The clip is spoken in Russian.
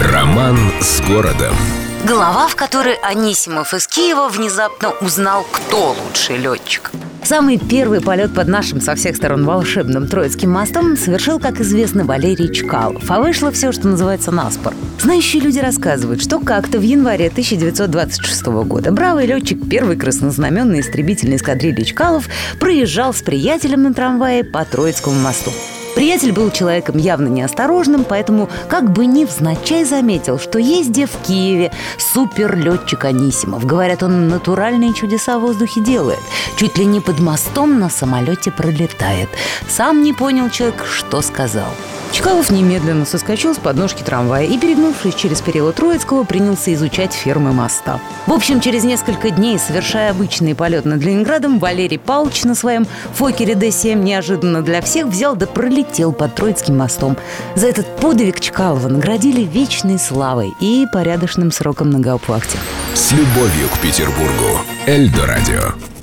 Роман с городом. Глава, в которой Анисимов из Киева внезапно узнал, кто лучший летчик. Самый первый полет под нашим со всех сторон волшебным Троицким мостом совершил, как известно, Валерий Чкалов. А вышло все, что называется наспор. Знающие люди рассказывают, что как-то в январе 1926 года бравый летчик первой краснознаменной истребительной эскадрильи Чкалов проезжал с приятелем на трамвае по Троицкому мосту. Приятель был человеком явно неосторожным, поэтому как бы невзначай заметил, что есть где в Киеве суперлетчик Анисимов. Говорят, он натуральные чудеса в воздухе делает. Чуть ли не под мостом на самолете пролетает. Сам не понял человек, что сказал. Чкалов немедленно соскочил с подножки трамвая и, перегнувшись через перила Троицкого, принялся изучать фермы моста. В общем, через несколько дней, совершая обычный полет над Ленинградом, Валерий Павлович на своем Фокере Д-7 неожиданно для всех взял да пролетел под Троицким мостом. За этот подвиг Чкалова наградили вечной славой и порядочным сроком на гауптвахте. С любовью к Петербургу. Эльдо радио.